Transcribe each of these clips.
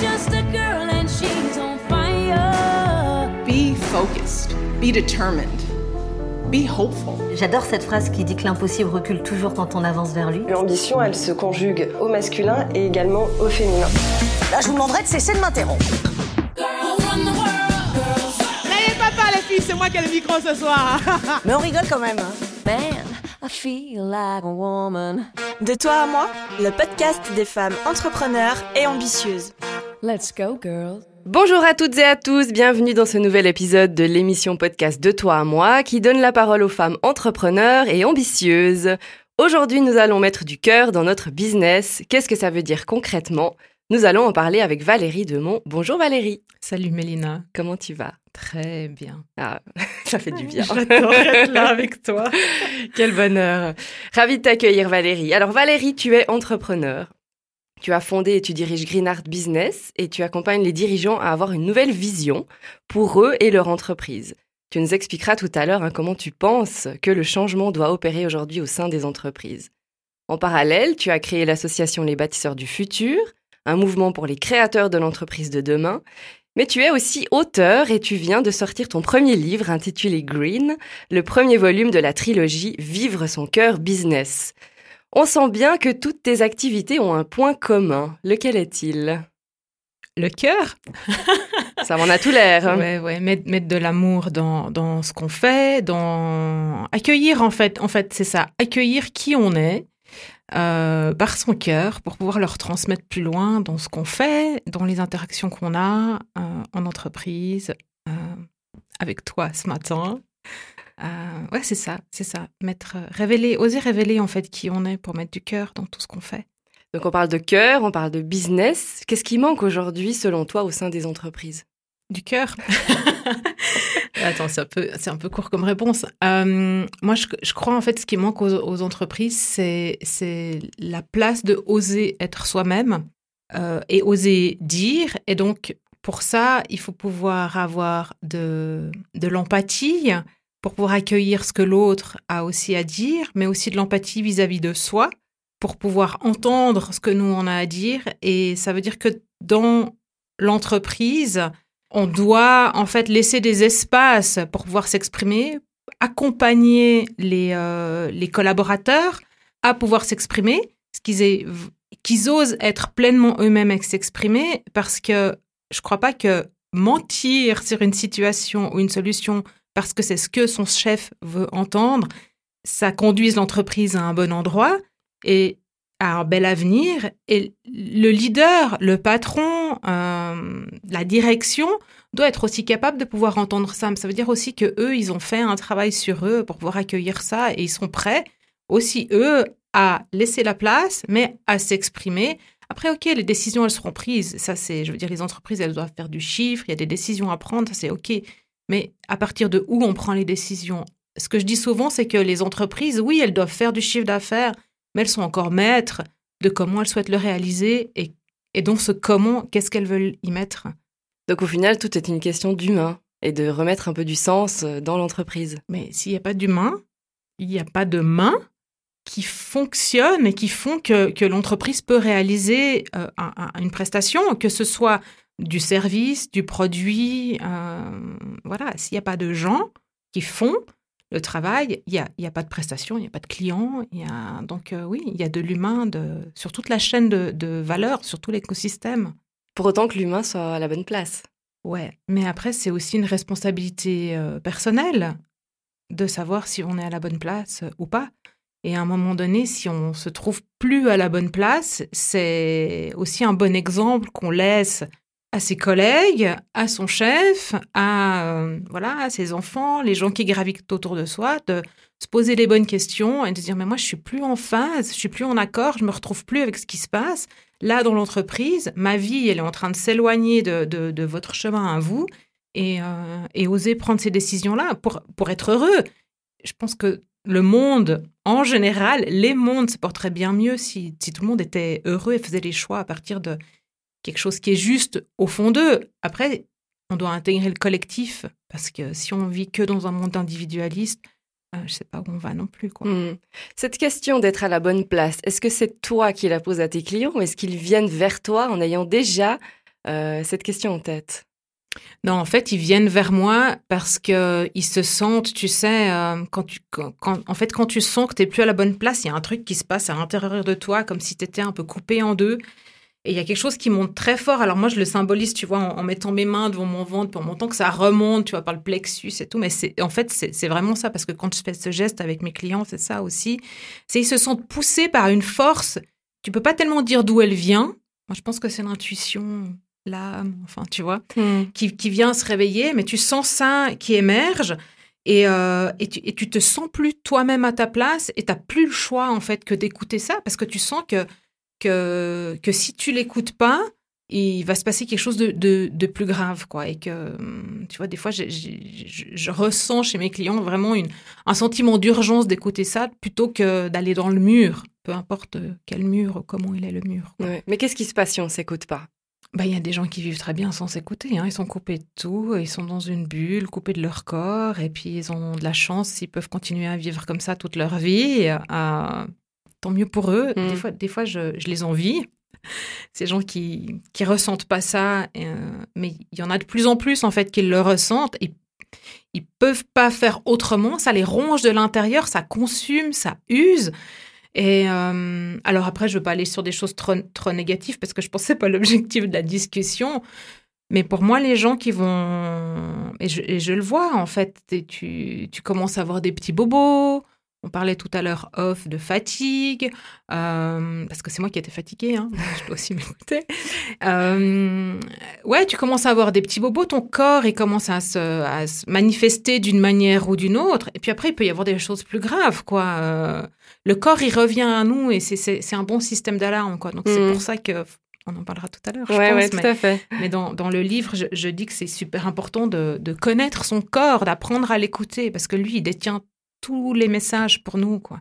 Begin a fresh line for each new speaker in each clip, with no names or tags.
just a girl and she's on fire.
Be focused. Be determined. Be hopeful.
J'adore cette phrase qui dit que l'impossible recule toujours quand on avance vers lui.
L'ambition, elle se conjugue au masculin et également au féminin.
Là, je vous demanderai de cesser de m'interrompre.
N'ayez pas peur les filles, c'est moi qui ai le micro ce soir.
Mais on rigole quand même. hein.
Man, I feel like a woman.
De toi à moi, le podcast des femmes entrepreneurs et ambitieuses.
Let's go, girl.
Bonjour à toutes et à tous, bienvenue dans ce nouvel épisode de l'émission podcast De toi à moi qui donne la parole aux femmes entrepreneurs et ambitieuses. Aujourd'hui, nous allons mettre du cœur dans notre business. Qu'est-ce que ça veut dire concrètement? Nous allons en parler avec Valérie Demont. Bonjour Valérie,
Salut Mélina.
comment tu vas?
Très bien.
Ah, ça fait du bien.
J'adore être là avec toi.
Quel bonheur. Ravie de t'accueillir Valérie. Alors Valérie, tu es entrepreneur. Tu as fondé et tu diriges Green Art Business et tu accompagnes les dirigeants à avoir une nouvelle vision pour eux et leur entreprise. Tu nous expliqueras tout à l'heure hein, comment tu penses que le changement doit opérer aujourd'hui au sein des entreprises. En parallèle, tu as créé l'association Les Bâtisseurs du Futur, un mouvement pour les créateurs de l'entreprise de demain. Mais tu es aussi auteur et tu viens de sortir ton premier livre intitulé Green, le premier volume de la trilogie Vivre son cœur business. On sent bien que toutes tes activités ont un point commun. Lequel est-il?
Le cœur?
Ça m'en a tout l'air. hein.
Ouais, ouais, mettre, mettre de l'amour dans, dans ce qu'on fait, dans accueillir en fait, en fait, c'est ça, accueillir qui on est euh, par son cœur pour pouvoir le retransmettre plus loin dans ce qu'on fait, dans les interactions qu'on a euh, en entreprise, euh, avec toi ce matin. Euh, ouais, c'est ça, c'est ça. Mettre, euh, révéler, oser révéler en fait qui on est pour mettre du cœur dans tout ce qu'on fait.
Donc on parle de cœur, on parle de business. Qu'est-ce qui manque aujourd'hui selon toi au sein des entreprises?
Du cœur. Attends, c'est un, peu, c'est un peu court comme réponse. Euh, moi, je, je crois en fait ce qui manque aux, aux entreprises, c'est, c'est la place de oser être soi-même euh, et oser dire. Et donc, pour ça, il faut pouvoir avoir de, de l'empathie pour pouvoir accueillir ce que l'autre a aussi à dire, mais aussi de l'empathie vis-à-vis de soi pour pouvoir entendre ce que nous on a à dire. Et ça veut dire que dans l'entreprise, on doit en fait laisser des espaces pour pouvoir s'exprimer, accompagner les, euh, les collaborateurs à pouvoir s'exprimer, ce qu'ils aient- qu'ils osent être pleinement eux-mêmes et s'exprimer, parce que je crois pas que mentir sur une situation ou une solution parce que c'est ce que son chef veut entendre, ça conduise l'entreprise à un bon endroit et à un bel avenir. Et le leader, le patron, euh, la direction doit être aussi capable de pouvoir entendre ça. Mais ça veut dire aussi que eux, ils ont fait un travail sur eux pour pouvoir accueillir ça et ils sont prêts aussi eux à laisser la place, mais à s'exprimer. Après, ok, les décisions elles seront prises. Ça, c'est, je veux dire, les entreprises elles doivent faire du chiffre. Il y a des décisions à prendre. Ça, c'est ok. Mais à partir de où on prend les décisions? Ce que je dis souvent, c'est que les entreprises, oui, elles doivent faire du chiffre d'affaires, mais elles sont encore maîtres de comment elles souhaitent le réaliser et, et donc ce comment, qu'est-ce qu'elles veulent y mettre.
Donc au final, tout est une question d'humain et de remettre un peu du sens euh, dans l'entreprise.
Mais s'il n'y a pas d'humain, il n'y a pas de mains qui fonctionnent et qui font que, que l'entreprise peut réaliser euh, un- un- une prestation, que ce soit du service, du produit. euh, voilà, s'il n'y a pas de gens qui font le travail, il n'y a, y a pas de prestation, il n'y a pas de clients. Y a, donc euh, oui, il y a de l'humain sur toute la chaîne de, de valeur, sur tout l'écosystème.
Pour autant que l'humain soit à la bonne place.
Ouais, mais après, c'est aussi une responsabilité euh, personnelle de savoir si on est à la bonne place ou pas. Et à un moment donné, si on se trouve plus à la bonne place, c'est aussi un bon exemple qu'on laisse à ses collègues, à son chef, à euh, voilà, à ses enfants, les gens qui gravitent autour de soi, de se poser les bonnes questions et de dire mais moi je suis plus en phase, je suis plus en accord, je me retrouve plus avec ce qui se passe. Là dans l'entreprise, ma vie elle est en train de s'éloigner de, de, votre chemin à vous et, euh, et oser prendre ces décisions-là pour, pour être heureux. Je pense que le monde, en général, les mondes se porteraient bien mieux si, si tout le monde était heureux et faisait les choix à partir de quelque chose qui est juste au fond d'eux. Après, on doit intégrer le collectif parce que si on vit que dans un monde individualiste, euh, je sais pas où on va non plus. Quoi.
Hmm. Cette question d'être à la bonne place, est-ce que c'est toi qui la poses à tes clients ou est-ce qu'ils viennent vers toi en ayant déjà euh, cette question en tête?
Non, en fait, ils viennent vers moi parce que ils se sentent, tu sais, euh, quand tu, quand, quand- en fait, quand tu sens que t'es plus à la bonne place, il y a un truc qui se passe à l'intérieur de toi, comme si t'étais un peu coupé en deux. Et il y a quelque chose qui monte très fort. Alors moi, je le symbolise, tu vois, en, en mettant mes mains devant mon ventre, en montant que ça remonte, tu vois, par le plexus et tout. Mais c'est, en fait, c'est vraiment ça, parce que quand je fais ce geste avec mes clients, c'est ça aussi. C'est ils se sentent poussés par une force. Tu peux pas tellement dire d'où elle vient. Moi, je pense que c'est l'intuition, l'âme, enfin, tu vois qui, qui vient se réveiller, mais tu sens ça qui émerge et, euh, et, tu, et tu te sens plus toi-même à ta place et tu n'as plus le choix en fait que d'écouter ça parce que tu sens que, que, que si tu l'écoutes pas, il va se passer quelque chose de, de, de plus grave. quoi. Et que, hum, tu vois, des fois, je, je ressens chez mes clients vraiment une, un sentiment d'urgence d'écouter ça plutôt que d'aller dans le mur, peu importe quel mur, comment il est le mur.
Ouais. Mais qu'est-ce qui se passe si on s'écoute pas?
Bah, il y a des gens qui vivent très bien sans s'écouter. Hein. Ils sont coupés de tout, ils sont dans une bulle, coupés de leur corps, et puis ils ont de la chance s'ils peuvent continuer à vivre comme ça toute leur vie. euh, tant mieux pour eux.
Mm.
Des fois, des fois je, je les envie. Ces gens qui qui ressentent pas ça, euh, mais il y en a de plus en plus en fait qui le ressentent. Et ils peuvent pas faire autrement. Ça les ronge de l'intérieur, ça consume, ça use. Et euh, alors après, je veux pas aller sur des choses trop, trop négatives parce que je pensais pas l'objectif de la discussion. Mais pour moi, les gens qui vont et je, et je le vois en fait, et tu, tu commences à avoir des petits bobos. On parlait tout à l'heure off de fatigue, euh, parce que c'est moi qui étais fatiguée, hein, je dois aussi m'écouter. Euh, ouais, tu commences à avoir des petits bobos, ton corps il commence à se, à se manifester d'une manière ou d'une autre, et puis après il peut y avoir des choses plus graves, quoi. Euh, le corps il revient à nous et c'est- un bon système d'alarme, quoi. Donc c'est
Mhm.
pour ça que on en parlera tout à l'heure.
Ouais, ouais, tout
mais-
à fait.
mais dans, dans le livre, je, je dis que c'est super important de, de connaître son corps, d'apprendre à l'écouter, parce que lui, il détient tous les messages pour nous, quoi.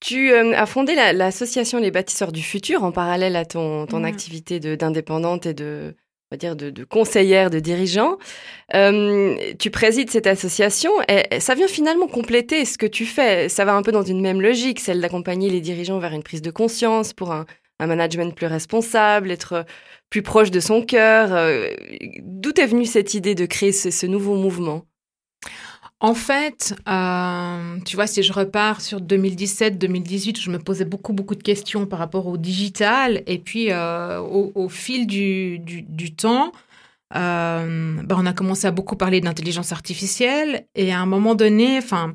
Tu euh, as fondé la- l'association Les Bâtisseurs du Futur en parallèle à ton, ton
Ouais.
activité d'indépendante et de, on va dire, de, de conseillère, de dirigeant. Euh, tu présides cette association et ça vient finalement compléter ce que tu fais. Ça va un peu dans une même logique, celle d'accompagner les dirigeants vers une prise de conscience pour un, un management plus responsable, être plus proche de son cœur. Euh, D'où est venue cette idée de créer ce, ce nouveau mouvement?
En fait, euh, tu vois, si je repars sur 2017-2018, je me posais beaucoup, beaucoup de questions par rapport au digital. Et puis, euh, au, fil du, temps, ben, on a commencé à beaucoup parler d'intelligence artificielle. Et à un moment donné, enfin,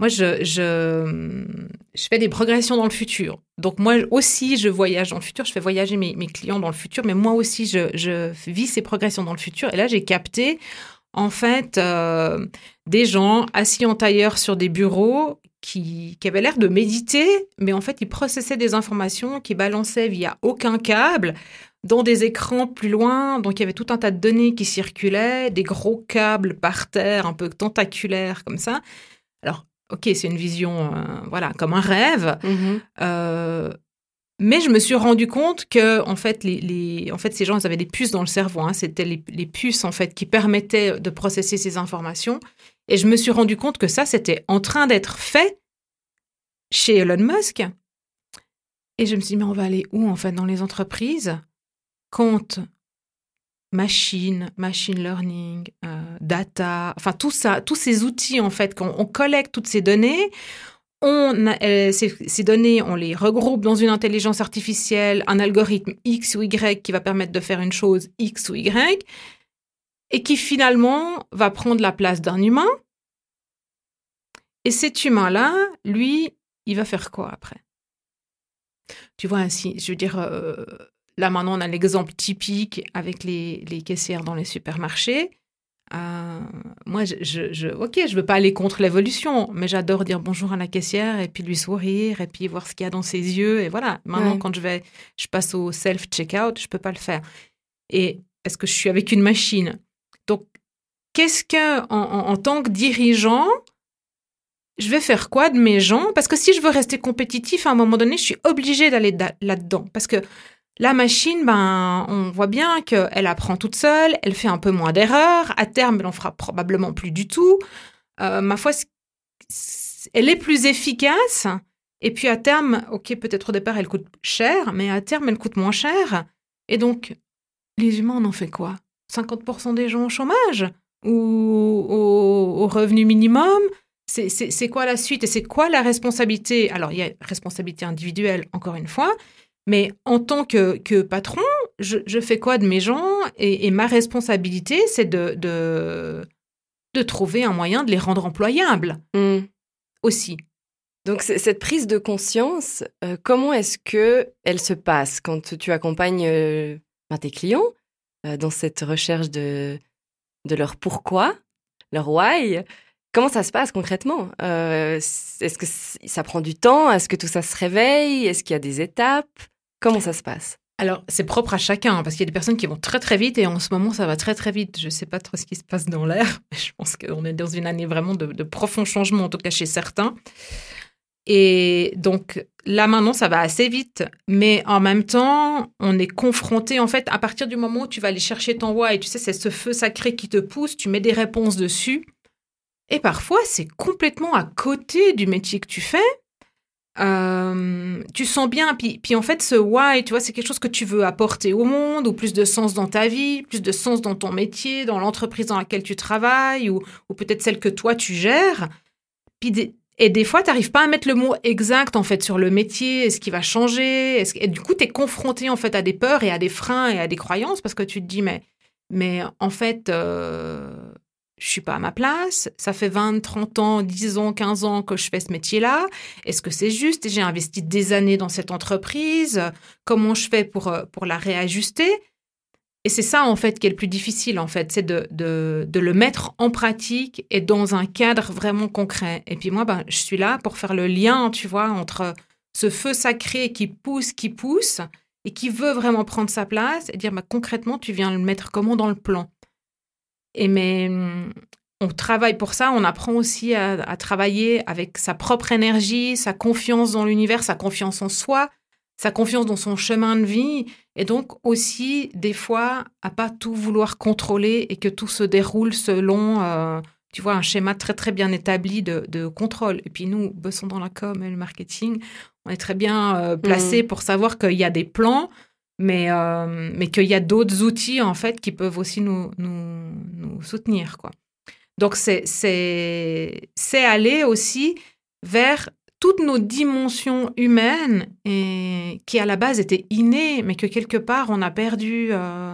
moi, je, je, je fais des progressions dans le futur. Donc, moi aussi, je voyage dans le futur. Je fais voyager mes, mes clients dans le futur. Mais moi aussi, je, je vis ces progressions dans le futur. Et là, j'ai capté, en fait, euh, des gens assis en tailleur sur des bureaux qui, qui avaient l'air de méditer, mais en fait, ils processaient des informations qui balançaient via aucun câble dans des écrans plus loin. Donc, il y avait tout un tas de données qui circulaient, des gros câbles par terre, un peu tentaculaires comme ça. Alors, ok, c'est une vision, euh, voilà, comme un rêve. Euh, mais je me suis rendu compte que, en fait, ces gens, avaient des puces dans le cerveau. hein. C'était les, puces, en fait, qui permettaient de processer ces informations. Et je me suis rendu compte que ça, c'était en train d'être fait chez Elon Musk. Et je me suis dit, mais on va aller où, en fait, dans les entreprises quand machine, machine learning, euh, data, enfin tout ça, tous ces outils en fait, quand on collecte toutes ces données, on euh, ces, ces données, on les regroupe dans une intelligence artificielle, un algorithme X ou Y qui va permettre de faire une chose X ou Y, et qui finalement va prendre la place d'un humain. Et cet humain-là, lui, il va faire quoi après? Tu vois, ainsi, je veux dire, euh, là maintenant on a l'exemple typique avec les, les caissières dans les supermarchés. Euh, moi, je, je, je- ok, je veux pas aller contre l'évolution, mais j'adore dire bonjour à la caissière et puis lui sourire et puis voir ce qu'il y a dans ses yeux et voilà. Maintenant,
Ouais.
quand je vais, je passe au self checkout, je peux pas le faire. Et est-ce que je suis avec une machine Donc, qu'est-ce que en, en- en tant que dirigeant, je vais faire quoi de mes gens? Parce que si je veux rester compétitif, à un moment donné, je suis obligée d'aller da- là-dedans. Parce que la machine, ben, on voit bien qu'elle apprend toute seule, elle fait un peu moins d'erreurs. À terme, elle en fera probablement plus du tout. Euh, ma foi, elle est plus efficace. Et puis à terme, ok, peut-être au départ, elle coûte cher, mais à terme, elle coûte moins cher. Et donc, les humains, on en fait quoi? 50% des gens au chômage? Ou au, au revenu minimum? C'est quoi la suite? Et c'est quoi la responsabilité? Alors, il y a responsabilité individuelle, encore une fois, mais en tant que, que patron, je, je fais quoi de mes gens et, et ma responsabilité, c'est de, de, de trouver un moyen de les rendre employables
Hmm.
aussi.
Donc cette prise de conscience, euh, comment est-ce que elle se passe quand tu accompagnes euh, ben, tes clients euh, dans cette recherche de, de leur pourquoi, leur why? Comment ça se passe concrètement? Est-ce que ça prend du temps? Est-ce que tout ça se réveille? Est-ce qu'il y a des étapes? Comment ça se passe?
Alors, c'est propre à chacun, hein, parce qu'il y a des personnes qui vont très très vite, et en ce moment, ça va très très vite. Je ne sais pas trop ce qui se passe dans l'air, mais je pense qu'on est dans une année vraiment de, de profonds changements, en tout cas chez certains. Et donc, là maintenant, ça va assez vite, mais en même temps, on est confronté, en fait, à partir du moment où tu vas aller chercher ton why, tu sais, c'est ce feu sacré qui te pousse, tu mets des réponses dessus, et parfois, c'est complètement à côté du métier que tu fais. Euh, tu sens bien, puis, puis en fait, ce why, tu vois, c'est quelque chose que tu veux apporter au monde, ou plus de sens dans ta vie, plus de sens dans ton métier, dans l'entreprise dans laquelle tu travailles, ou, ou peut-être celle que toi tu gères. Puis des- et des fois, tu n'arrives pas à mettre le mot exact en fait sur le métier, est-ce qui va changer, est-ce et du coup, tu es confronté en fait à des peurs et à des freins et à des croyances parce que tu te dis, mais, mais en fait, euh, je suis pas à ma place, ça fait 20, 30 ans, 10 ans, 15 ans que je fais ce métier-là, est-ce que c'est juste? J'ai investi des années dans cette entreprise, comment je fais pour, euh, pour la réajuster? Et c'est ça, en fait, qui est le plus difficile, en fait, c'est de, de, de le mettre en pratique et dans un cadre vraiment concret. Et puis moi, ben, je suis là pour faire le lien, tu vois, entre ce feu sacré qui pousse, qui pousse, et qui veut vraiment prendre sa place, et dire, ben, concrètement, tu viens le mettre comment dans le plan? Et mais hum, on travaille pour ça, on apprend aussi à, à travailler avec sa propre énergie, sa confiance dans l'univers, sa confiance en soi, sa confiance dans son chemin de vie, et donc aussi des fois à pas tout vouloir contrôler et que tout se déroule selon, euh, tu vois, un schéma très très bien établi de, de contrôle. Et puis nous, bossons dans la com et le marketing, on est très bien euh, placés pour savoir qu'il y a des plans, mais, euh, mais qu'il y a d'autres outils en fait qui peuvent aussi nous, nous, nous soutenir, quoi. Donc c'est aller aussi vers toutes nos dimensions humaines et qui à la base étaient innées, mais que quelque part on a perdu euh,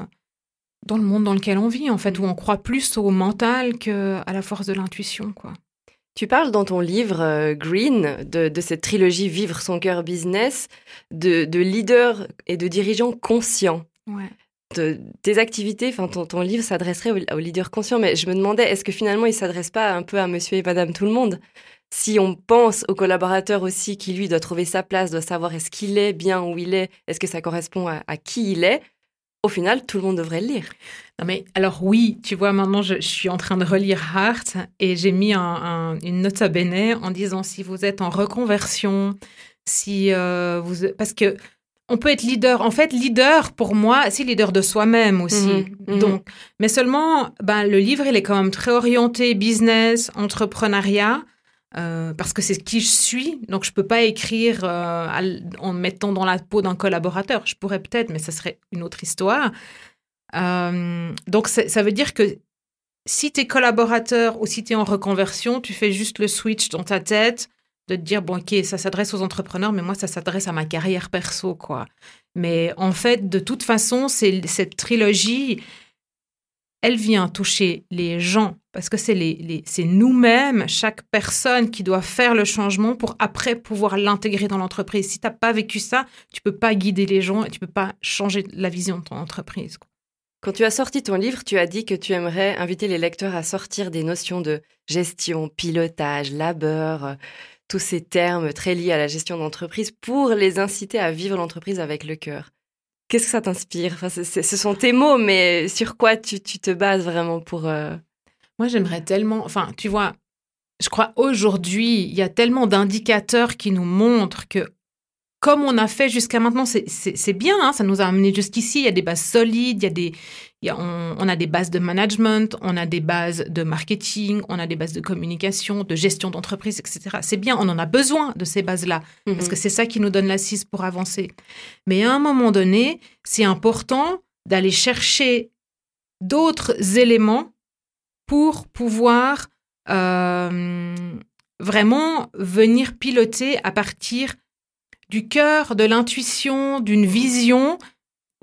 dans le monde dans lequel on vit, en fait, où on croit plus au mental qu'à la force de l'intuition, quoi.
Tu parles dans ton livre euh, Green de, de cette trilogie Vivre son cœur business, de, de leaders et de dirigeants conscients.
Ouais.
De, tes activités, enfin ton, ton livre s'adresserait aux, aux leaders conscients, mais je me demandais, est-ce que finalement il s'adresse pas un peu à monsieur et madame tout le monde? Si on pense au collaborateur aussi qui lui doit trouver sa place, doit savoir est-ce qu'il est bien où il est, est-ce que ça correspond à, à qui il est, au final tout le monde devrait le lire.
Non mais alors oui, tu vois, maintenant je, je suis en train de relire Heart et j'ai mis un, un- une note à bene en disant si vous êtes en reconversion, si euh, vous... Parce que on peut être leader. En fait, leader, pour moi, c'est leader de soi-même aussi.
Mhm, mhm.
Donc, mais seulement, ben, le livre, il est quand même très orienté business, entrepreneuriat. Euh, parce que c'est qui je suis, donc je peux pas écrire euh, en me mettant dans la peau d'un collaborateur. Je pourrais peut-être, mais ça serait une autre histoire. Euh, donc ça veut dire que si tu es collaborateur ou si tu es en reconversion, tu fais juste le switch dans ta tête de te dire, bon, ok, ça s'adresse aux entrepreneurs, mais moi, ça s'adresse à ma carrière perso, quoi. Mais en fait, de toute façon, c'est cette trilogie, elle vient toucher les gens, parce que c'est nous-mêmes, chaque personne qui doit faire le changement pour après pouvoir l'intégrer dans l'entreprise. Si tu n'as pas vécu ça, tu peux pas guider les gens et tu peux pas changer la vision de ton entreprise.
Quand tu as sorti ton livre, tu as dit que tu aimerais inviter les lecteurs à sortir des notions de gestion, pilotage, labeur, euh, tous ces termes très liés à la gestion d'entreprise pour les inciter à vivre l'entreprise avec le cœur. Qu'est-ce que ça t'inspire? Enfin, Ce sont tes mots, mais sur quoi tu, tu te bases vraiment pour... euh,
Moi, j'aimerais tellement. Enfin, tu vois, je crois aujourd'hui, il y a tellement d'indicateurs qui nous montrent que, comme on a fait jusqu'à maintenant, c'est- bien, hein, ça nous a amené jusqu'ici. Il y a des bases solides, il y a des, il y a- on, on a des bases de management, on a des bases de marketing, on a des bases de communication, de gestion d'entreprise, etc. C'est bien, on en a besoin de ces bases-là. Parce que c'est ça qui nous donne l'assise pour avancer. Mais à un moment donné, c'est important d'aller chercher d'autres éléments pour pouvoir euh, vraiment venir piloter à partir du cœur, de l'intuition, d'une vision.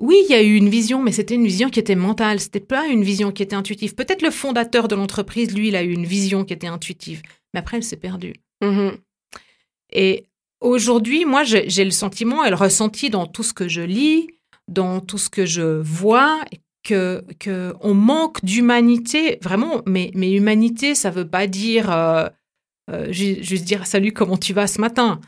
Oui, il y a eu une vision, mais c'était une vision qui était mentale. C'était pas une vision qui était intuitive. Peut-être le fondateur de l'entreprise, lui, il a eu une vision qui était intuitive, mais après, elle s'est perdue.
Mhm.
Et aujourd'hui, moi, j'ai le sentiment et le ressenti dans tout ce que je lis, dans tout ce que je vois, que, que on manque d'humanité, vraiment. Mais, mais humanité, ça veut pas dire euh, euh, ju- juste dire salut, comment tu vas ce matin?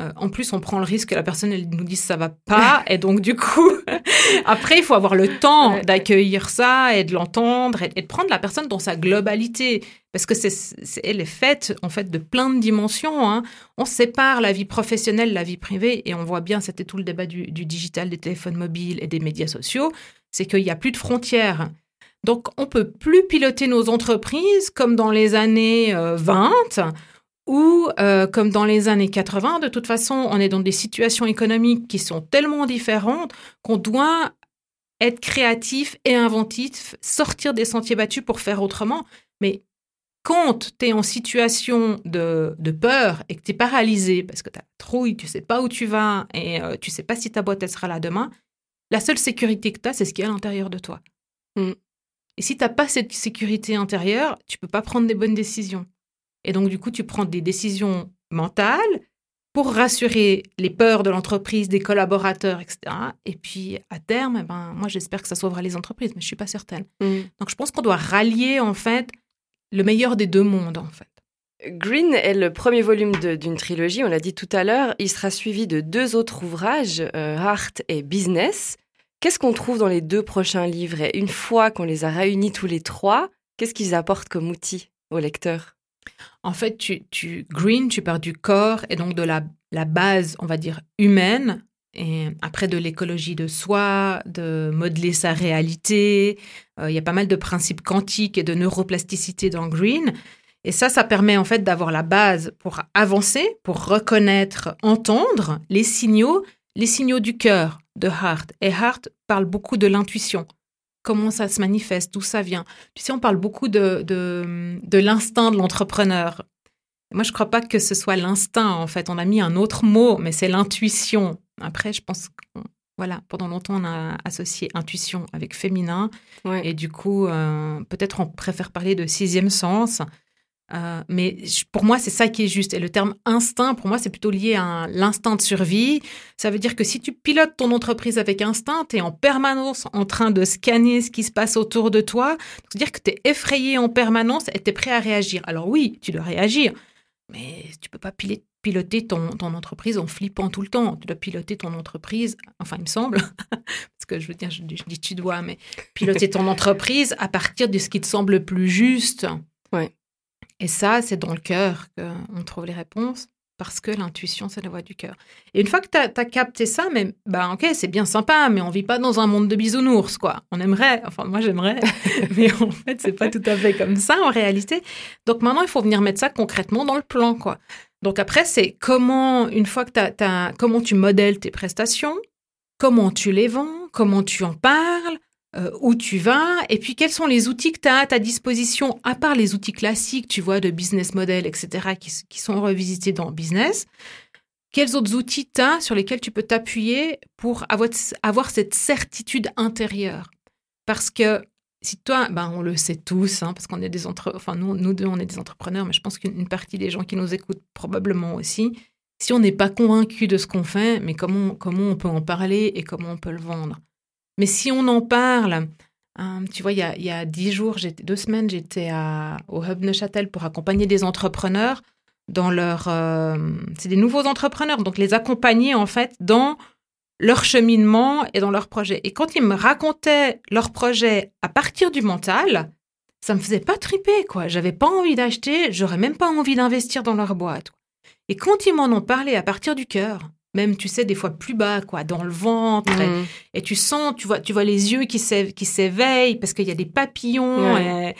Euh, en plus, on prend le risque que la personne elle nous dise ça va pas, et donc du coup, après, il faut avoir le temps
Ouais.
d'accueillir ça et de l'entendre et, et de prendre la personne dans sa globalité, parce que c'est, elle est faite en fait de plein de dimensions. hein. On sépare la vie professionnelle, la vie privée, et on voit bien, c'était tout le débat du, du digital, des téléphones mobiles et des médias sociaux, c'est qu'il n'y a plus de frontières. Donc, on peut plus piloter nos entreprises comme dans les années euh, 20 ou euh, comme dans les années 80. De toute façon, on est dans des situations économiques qui sont tellement différentes qu'on doit être créatif et inventif, sortir des sentiers battus pour faire autrement. Mais quand tu es en situation de, de peur et que tu es paralysé parce que tu as trouille, tu sais pas où tu vas et euh, tu sais pas si ta boîte elle sera là demain, la seule sécurité que tu as, c'est ce qu'il y a à l'intérieur de toi.
Mm.
Et si tu n'as pas cette sécurité intérieure, tu peux pas prendre des bonnes décisions. Et donc, du coup, tu prends des décisions mentales pour rassurer les peurs de l'entreprise, des collaborateurs, etc. Et puis, à terme, eh ben, moi, j'espère que ça sauvera les entreprises, mais je suis pas certaine.
Mhm.
Donc, je pense qu'on doit rallier, en fait, le meilleur des deux mondes, en fait.
Green est le premier volume d'une trilogie, on l'a dit tout à l'heure. Il sera suivi de deux autres ouvrages, euh, Heart et Business. Qu'est-ce qu'on trouve dans les deux prochains livres? Et une fois qu'on les a réunis tous les trois, qu'est-ce qu'ils apportent comme outil au lecteur?
En fait, tu, green, tu pars du corps et donc de la, la base, on va dire, humaine, et après de l'écologie de soi, de modeler sa réalité. Euh, Il y a pas mal de principes quantiques et de neuroplasticité dans green. Et ça, ça permet en fait d'avoir la base pour avancer, pour reconnaître, entendre les signaux, les signaux du cœur de Hart. Et Hart parle beaucoup de l'intuition. Comment ça se manifeste, d'où ça vient. Tu sais, on parle beaucoup de, l'instinct de l'entrepreneur. Moi, je ne crois pas que ce soit l'instinct, en fait. On a mis un autre mot, mais c'est l'intuition. Après, je pense que, voilà, pendant longtemps, on a associé intuition avec féminin.
Ouais.
Et du coup, euh, peut-être on préfère parler de sixième sens. Euh, mais pour moi, c'est ça qui est juste. Et le terme instinct, pour moi, c'est plutôt lié à l'instinct de survie. Ça veut dire que si tu pilotes ton entreprise avec instinct, tu es en permanence en train de scanner ce qui se passe autour de toi. C'est-à-dire que tu es effrayé en permanence et tu es prêt à réagir. Alors oui, tu dois réagir, mais tu peux pas piloter ton, entreprise en flippant tout le temps. Tu dois piloter ton entreprise, enfin, il me semble, parce que je veux dire, je, dis- tu dois, mais piloter ton entreprise à partir de ce qui te semble le plus juste.
Ouais.
Et ça, c'est dans le cœur qu'on trouve les réponses, parce que l'intuition, c'est la voix du cœur. Et une fois que tu as, capté ça, mais bah ok, c'est bien sympa, mais on vit pas dans un monde de bisounours, quoi. On aimerait, enfin moi j'aimerais, mais en fait, c'est pas tout à fait comme ça en réalité. Donc maintenant, il faut venir mettre ça concrètement dans le plan, quoi. Donc après, c'est comment, une fois que tu comment tu modèles tes prestations, comment tu les vends, comment tu en parles, euh, où tu vas, et puis quels sont les outils que tu as à ta disposition, à part les outils classiques, tu vois, de business model, etc., qui, sont revisités dans business. Quels autres outils tu as sur lesquels tu peux t'appuyer pour avoir, avoir cette certitude intérieure? Parce que si toi, ben on le sait tous, hein, parce qu'on est des entre, enfin nous, nous deux, on est des entrepreneurs, mais je pense qu'une une partie des gens qui nous écoutent probablement aussi. Si on n'est pas convaincu de ce qu'on fait, mais comment comment on peut en parler et comment on peut le vendre? Mais si on en parle, hein, tu vois, il y a, y a dix jours, deux semaines, j'étais au Hub Neuchâtel pour accompagner des entrepreneurs dans leur, euh, c'est des nouveaux entrepreneurs, donc les accompagner en fait dans leur cheminement et dans leurs projets. Et quand ils me racontaient leurs projets à partir du mental, ça me faisait pas triper, quoi. J'avais pas envie d'acheter, j'aurais même pas envie d'investir dans leur boîte. Et quand ils m'en ont parlé à partir du cœur, même, tu sais, des fois plus bas, quoi, dans le ventre, et,
Mhm.
et tu sens, tu vois, tu vois les yeux qui s'é- qui s'éveillent parce qu'il y a des papillons.
Ouais.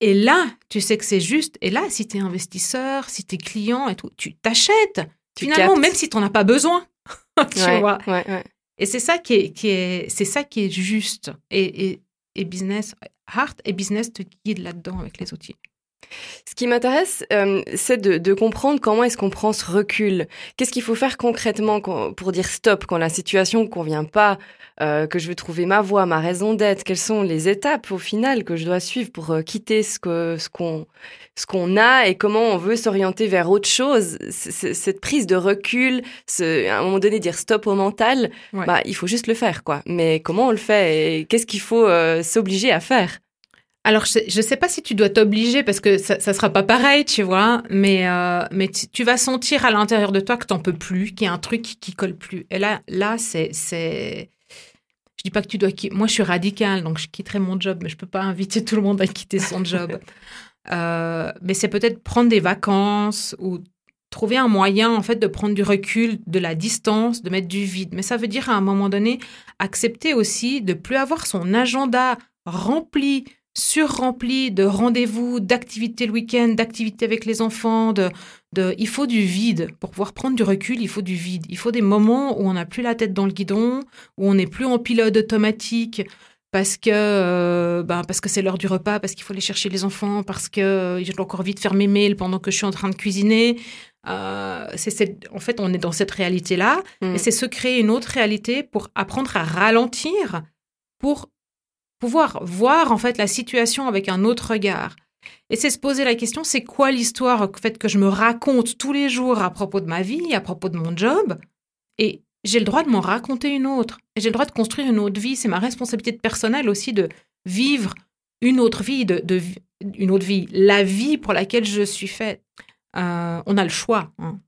Et, et là, tu sais que c'est juste. Et là, si tu es investisseur, si tu es client et tout, tu t'achètes. Finalement,
captes.
même si tu n'en as pas besoin. tu
Ouais,
vois.
ouais.
Et c'est ça qui est, qui est, c'est ça qui est juste. Et, et, et business, Heart et business te guident là-dedans avec les outils.
Ce qui m'intéresse, euh, c'est de, de comprendre comment est-ce qu'on prend ce recul. Qu'est-ce qu'il faut faire concrètement quand- pour dire stop quand la situation ne convient pas, euh, que je veux trouver ma voie, ma raison d'être? Quelles sont les étapes au final que je dois suivre pour euh, quitter ce qu'on a et comment on veut s'orienter vers autre chose? C- c- Cette prise de recul, ce, à un moment donné dire stop au mental,
Ouais.
bah il faut juste le faire quoi. Mais comment on le fait et qu'est-ce qu'il faut s'obliger à faire?
Alors, je je sais pas si tu dois t'obliger parce que ça, ça sera pas pareil, tu vois, mais, euh, mais tu, tu vas sentir à l'intérieur de toi que t'en peux plus, qu'il y a un truc qui, colle plus. Et là, là, c'est, c'est, je dis pas que tu dois quitter. Moi, je suis radicale, donc je quitterai mon job, mais je peux pas inviter tout le monde à quitter son job. Euh, mais c'est peut-être prendre des vacances ou trouver un moyen, en fait, de prendre du recul, de la distance, de mettre du vide. Mais ça veut dire, à un moment donné, accepter aussi de plus avoir son agenda rempli surrempli de rendez-vous, d'activités le week-end, d'activités avec les enfants. De, de, il faut du vide. Pour pouvoir prendre du recul, il faut du vide. Il faut des moments où on n'a plus la tête dans le guidon, où on n'est plus en pilote automatique parce que, euh, ben, parce que c'est l'heure du repas, parce qu'il faut aller chercher les enfants, parce que euh, j'ai encore envie de faire mes mails pendant que je suis en train de cuisiner. Euh, c'est cette- en fait, on est dans cette réalité-là.
Mm.
Et c'est se créer une autre réalité pour apprendre à ralentir, pour pouvoir voir en fait la situation avec un autre regard. Et c'est se poser la question, c'est quoi l'histoire en fait, que je me raconte tous les jours à propos de ma vie, à propos de mon job? Et j'ai le droit de m'en raconter une autre. Et j'ai le droit de construire une autre vie. C'est ma responsabilité personnelle aussi de vivre une autre vie, de, une autre vie, la vie pour laquelle je suis faite. Euh, on a le choix. hein.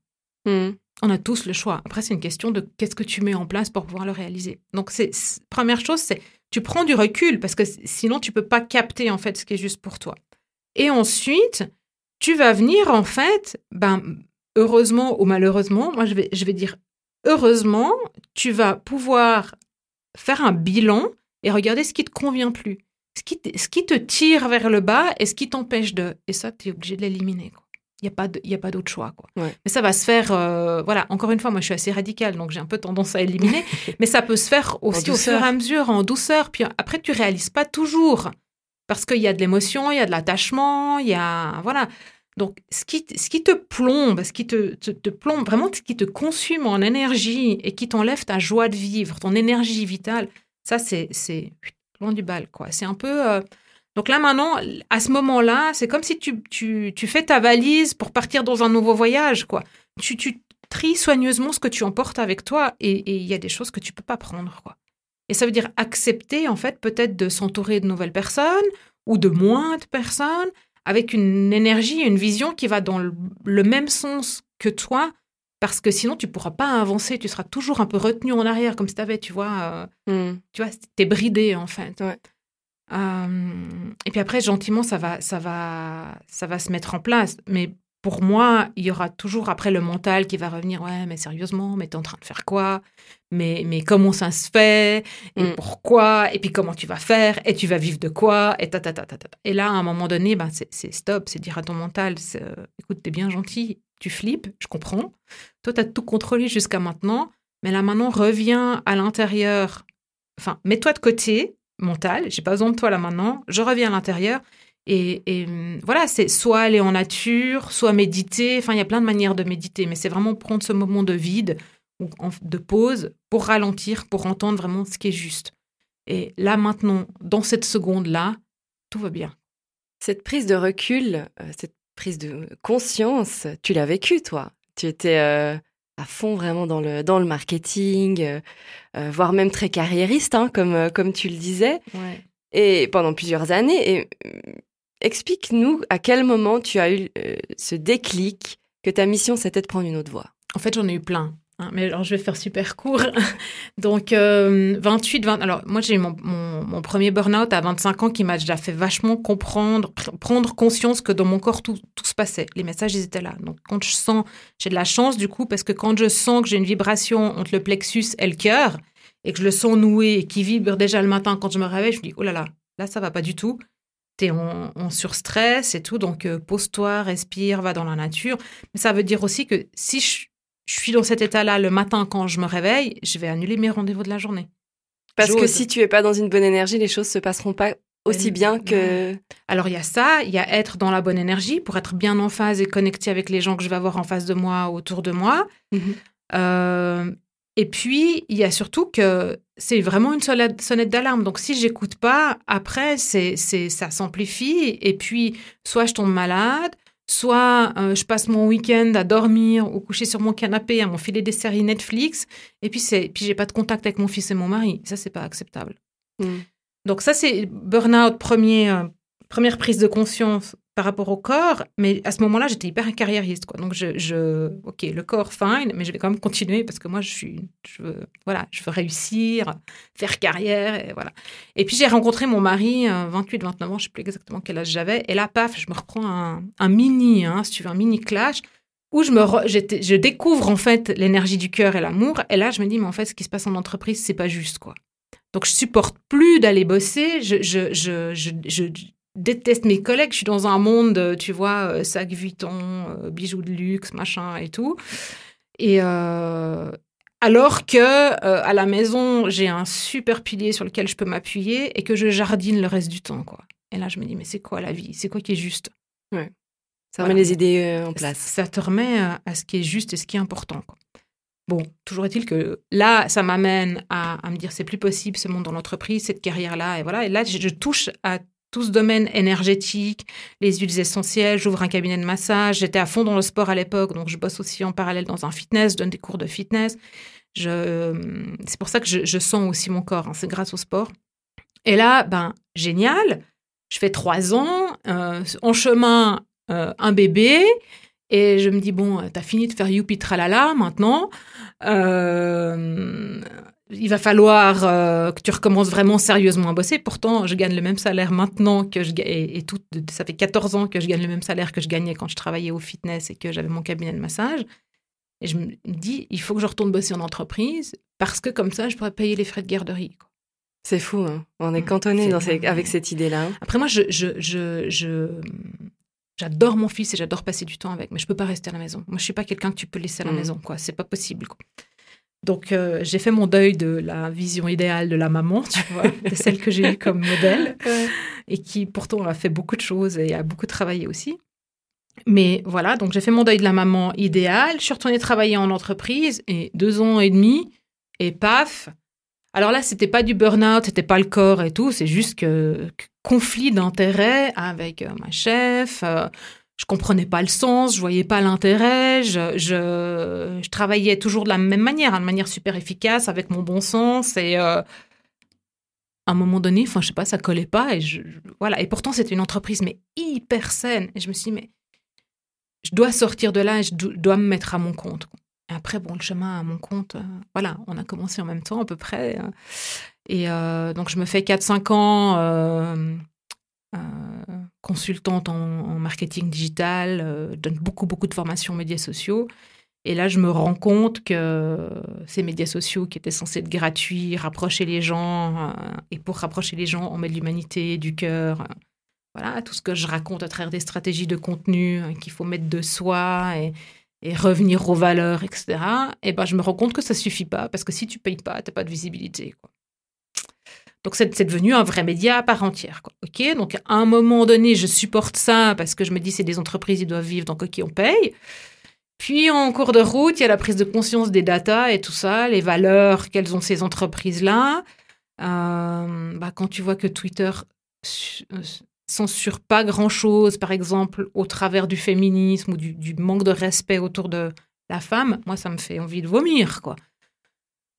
Hmm.
On a tous le choix. Après, c'est une question de qu'est-ce que tu mets en place pour pouvoir le réaliser. Donc, c'est- première chose, c'est tu prends du recul parce que sinon tu peux pas capter en fait ce qui est juste pour toi. Et ensuite, tu vas venir en fait, ben heureusement ou malheureusement, moi je vais je vais dire heureusement, tu vas pouvoir faire un bilan et regarder ce qui te convient plus, ce qui ce qui te tire vers le bas et ce qui t'empêche de. Et ça, tu es obligé de l'éliminer. Il n'y a pas d'autre choix. Quoi.
Ouais.
Mais ça va se faire, euh, voilà, encore une fois, moi je suis assez radicale, donc j'ai un peu tendance à éliminer, mais ça peut se faire aussi au fur et à mesure, en douceur. Puis après, tu réalises pas toujours, parce qu'il y a de l'émotion, il y a de l'attachement, il y a, voilà. Donc, ce qui, ce qui te plombe, ce qui te, te, te plombe, vraiment ce qui te consume en énergie et qui t'enlève ta joie de vivre, ton énergie vitale, ça, c'est c'est loin du bal, quoi. C'est un peu... euh, Donc là, maintenant, à ce moment-là, c'est comme si tu, tu, tu fais ta valise pour partir dans un nouveau voyage, quoi. Tu, tu tries soigneusement ce que tu emportes avec toi et il y a des choses que tu peux pas prendre, quoi. Et ça veut dire accepter, en fait, peut-être de s'entourer de nouvelles personnes ou de moins de personnes avec une énergie, une vision qui va dans le, le même sens que toi, parce que sinon tu pourras pas avancer, tu seras toujours un peu retenu en arrière, comme si tu avais, tu vois, euh,
Hmm.
tu vois, t'es bridé en fait.
Ouais.
Euh, et puis après, gentiment, ça va, ça va, ça va se mettre en place. Mais pour moi, il y aura toujours après le mental qui va revenir. Ouais, mais sérieusement, mais t'es en train de faire quoi? Mais, mais comment ça se fait? Et
Mm.
pourquoi? Et puis comment tu vas faire? Et tu vas vivre de quoi? Et ta ta ta ta ta. Et là, à un moment donné, ben c'est stop. C'est dire à ton mental, euh, écoute, t'es bien gentil, tu flippes, je comprends. Toi, t'as tout contrôlé jusqu'à maintenant, mais là maintenant, reviens à l'intérieur. Enfin, mets-toi de côté, mental. J'ai pas besoin de toi là maintenant. Je reviens à l'intérieur. Et, hum, voilà, c'est soit aller en nature, soit méditer. Enfin, il y a plein de manières de méditer, mais c'est vraiment prendre ce moment de vide ou de pause pour ralentir, pour entendre vraiment ce qui est juste. Et là maintenant, dans cette seconde-là, tout va bien.
Cette prise de recul, euh, cette prise de conscience, tu l'as vécue, toi? Tu étais euh, à fond vraiment dans le, dans le marketing, euh, euh, voire même très carriériste, hein, comme, euh, comme tu le disais, et pendant plusieurs années. Et explique-nous à quel moment tu as eu ce déclic que ta mission, c'était de prendre une autre voie.
En fait, j'en ai eu plein. Hein, mais alors, je vais faire super court. Donc, euh, 28, 20. Alors, moi, j'ai eu mon, mon, premier burn-out à 25 ans qui m'a déjà fait vachement comprendre, pr- prendre conscience que dans mon corps, tout, tout se passait. Les messages, ils étaient là. Donc, quand je sens, j'ai de la chance, du coup, parce que quand je sens que j'ai une vibration entre le plexus et le cœur, et que je le sens noué et qui vibre déjà le matin quand je me réveille, je me dis, oh là là, là, ça va pas du tout. T'es en, en surstress et tout. Donc, euh, pose-toi, respire, va dans la nature. Mais ça veut dire aussi que si je je suis dans cet état-là le matin quand je me réveille, je vais annuler mes rendez-vous de la journée.
Parce que si tu es pas dans une bonne énergie, les choses se passeront pas aussi
Elle-
bien que.
Alors il y a ça, il y a être dans la bonne énergie pour être bien en phase et connecté avec les gens que je vais avoir en face de moi, autour de moi.
Mhm.
Euh, et puis il y a surtout que c'est vraiment une sonnette, sonnette d'alarme. Donc si j'écoute pas, après c'est c'est ça s'amplifie et puis soit je tombe malade. Soit euh, je passe mon week-end à dormir ou coucher sur mon canapé à m'enfiler des séries Netflix et puis c'est puis j'ai pas de contact avec mon fils et mon mari. Ça c'est pas acceptable.
Mm.
Donc ça, c'est burn-out, premier, euh, première prise de conscience par rapport au corps. Mais à ce moment-là, j'étais hyper carriériste. Quoi. Donc, je, je, OK, le corps, fine, mais je vais quand même continuer parce que moi, je suis, je veux, voilà, je veux réussir, faire carrière, et voilà. Et puis, j'ai rencontré mon mari, euh, 28, 29 ans, je sais plus exactement quel âge j'avais. Et là, paf, je me reprends un, un mini, hein, si tu veux, un mini clash où je, me re- je découvre en fait l'énergie du cœur et l'amour. Et là, je me dis, mais en fait, ce qui se passe en entreprise, c'est pas juste, quoi. Donc, je supporte plus d'aller bosser. Je, je, je, je déteste mes collègues. Je suis dans un monde, euh, tu vois, euh, sac Vuitton, euh, bijoux de luxe, machin et tout. Et euh, alors que euh, à la maison, j'ai un super pilier sur lequel je peux m'appuyer et que je jardine le reste du temps, quoi. Et là, je me dis, mais c'est quoi la vie? C'est quoi qui est juste?
Ça
Voilà.
remet les idées en place.
Ça te remet à, à ce qui est juste et ce qui est important. quoi. Bon, toujours est-il que là, ça m'amène à, à me dire c'est plus possible ce monde dans l'entreprise, cette carrière-là, et voilà. Et là, je, je touche à tout ce domaine énergétique, les huiles essentielles, j'ouvre un cabinet de massage, j'étais à fond dans le sport à l'époque, donc je bosse aussi en parallèle dans un fitness, je donne des cours de fitness. Je, c'est pour ça que je, sens aussi mon corps, hein, c'est grâce au sport. Et là, ben, génial, je fais trois ans, euh, en chemin, euh, un bébé, et je me dis, bon, t'as fini de faire youpi tralala maintenant. Euh, il va falloir euh, que tu recommences vraiment sérieusement à bosser. Pourtant, je gagne le même salaire maintenant que je et, et tout, ça fait 14 ans que je gagne le même salaire que je gagnais quand je travaillais au fitness et que j'avais mon cabinet de massage. Et je me dis, il faut que je retourne bosser en entreprise parce que comme ça, je pourrais payer les frais de garderie.
C'est fou, hein. on est
Mm,
cantonné dans ces- avec cette idée-là. hein.
Après, moi, je, je, je, je- j'adore mon fils et j'adore passer du temps avec, mais je peux pas rester à la maison. Moi, je suis pas quelqu'un que tu peux laisser à la
Mhm.
maison, quoi. C'est pas possible. quoi. Donc, euh, j'ai fait mon deuil de la vision idéale de la maman, tu vois, de celle que j'ai eue comme modèle et qui pourtant a fait beaucoup de choses et a beaucoup travaillé aussi. Mais voilà, donc j'ai fait mon deuil de la maman idéale. Je suis retournée travailler en entreprise et deux ans et demi et paf. Alors là, c'était pas du burn-out, c'était pas le corps et tout, c'est juste que, que conflit d'intérêts avec euh, ma chef. euh, je comprenais pas le sens, je voyais pas l'intérêt, je, travaillais toujours de la même manière, hein, de manière super efficace, avec mon bon sens et euh, à un moment donné, enfin je sais pas, ça collait pas et voilà. Et pourtant c'était une entreprise mais hyper saine et je me suis dit mais je dois sortir de là et je do- dois me mettre à mon compte. Et après bon le chemin à mon compte, euh, voilà, on a commencé en même temps à peu près euh, et euh, donc je me fais 4-5 ans. Euh, consultante en, marketing digital, euh, donne beaucoup, beaucoup de formations aux médias sociaux. Et là, je me rends compte que ces médias sociaux qui étaient censés être gratuits, rapprocher les gens, euh, et pour rapprocher les gens, on met de l'humanité, du cœur, voilà, tout ce que je raconte à travers des stratégies de contenu qu'il faut mettre de soi et, revenir aux valeurs, etc. Et ben, je me rends compte que ça suffit pas, parce que si tu payes pas, t'as pas de visibilité. Donc c'est devenu un vrai média à part entière. Quoi. Ok, donc à un moment donné, je supporte ça parce que je me dis c'est des entreprises, ils doivent vivre, donc ok, on paye. Puis en cours de route, il y a la prise de conscience des data et tout ça, les valeurs qu'elles ont ces entreprises-là. Euh, bah, quand tu vois que Twitter euh, censure pas grand-chose, par exemple, au travers du féminisme ou du, du manque de respect autour de la femme, moi, ça me fait envie de vomir, quoi.